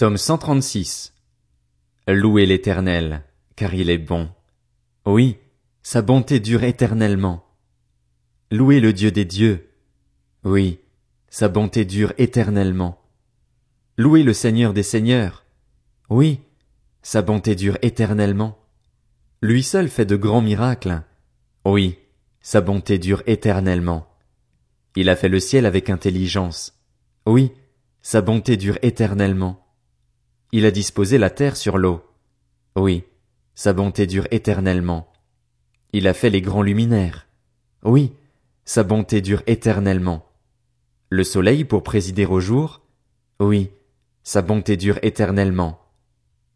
Psaume 136. Louez l'Éternel, car il est bon. Oui, sa bonté dure éternellement. Louez le Dieu des dieux. Oui, sa bonté dure éternellement. Louez le Seigneur des seigneurs. Oui, sa bonté dure éternellement. Lui seul fait de grands miracles. Oui, sa bonté dure éternellement. Il a fait le ciel avec intelligence. Oui, sa bonté dure éternellement. Il a disposé la terre sur l'eau. Oui, sa bonté dure éternellement. Il a fait les grands luminaires. Oui, sa bonté dure éternellement. Le soleil pour présider au jour? Oui, sa bonté dure éternellement.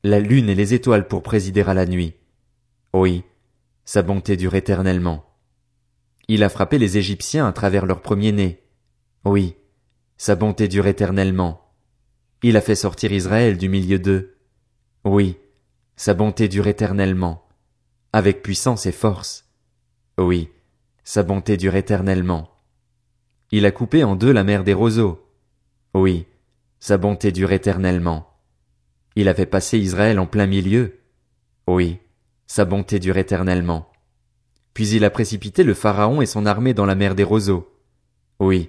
La lune et les étoiles pour présider à la nuit. Oui, sa bonté dure éternellement. Il a frappé les Égyptiens à travers leur premier-né. Oui, sa bonté dure éternellement. Il a fait sortir Israël du milieu d'eux. Oui, sa bonté dure éternellement, avec puissance et force. Oui, sa bonté dure éternellement. Il a coupé en deux la mer des roseaux. Oui, sa bonté dure éternellement. Il a fait passer Israël en plein milieu. Oui, sa bonté dure éternellement. Puis il a précipité le Pharaon et son armée dans la mer des roseaux. Oui,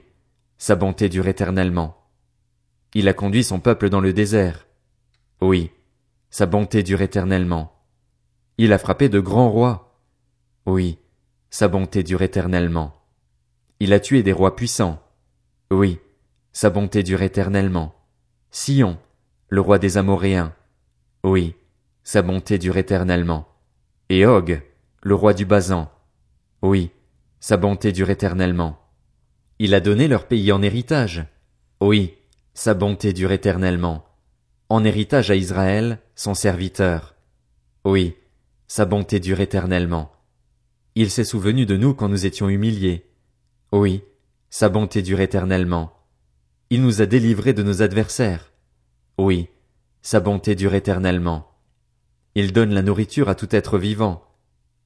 sa bonté dure éternellement. Il a conduit son peuple dans le désert. Oui, sa bonté dure éternellement. Il a frappé de grands rois. Oui, sa bonté dure éternellement. Il a tué des rois puissants. Oui, sa bonté dure éternellement. Sion, le roi des Amoréens. Oui, sa bonté dure éternellement. Et Og, le roi du Basan. Oui, sa bonté dure éternellement. Il a donné leur pays en héritage. Oui, sa bonté dure éternellement. En héritage à Israël, son serviteur. Oui, sa bonté dure éternellement. Il s'est souvenu de nous quand nous étions humiliés. Oui, sa bonté dure éternellement. Il nous a délivrés de nos adversaires. Oui, sa bonté dure éternellement. Il donne la nourriture à tout être vivant.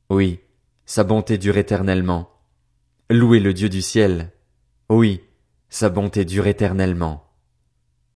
Oui, sa bonté dure éternellement. Louez le Dieu du ciel. Oui, sa bonté dure éternellement.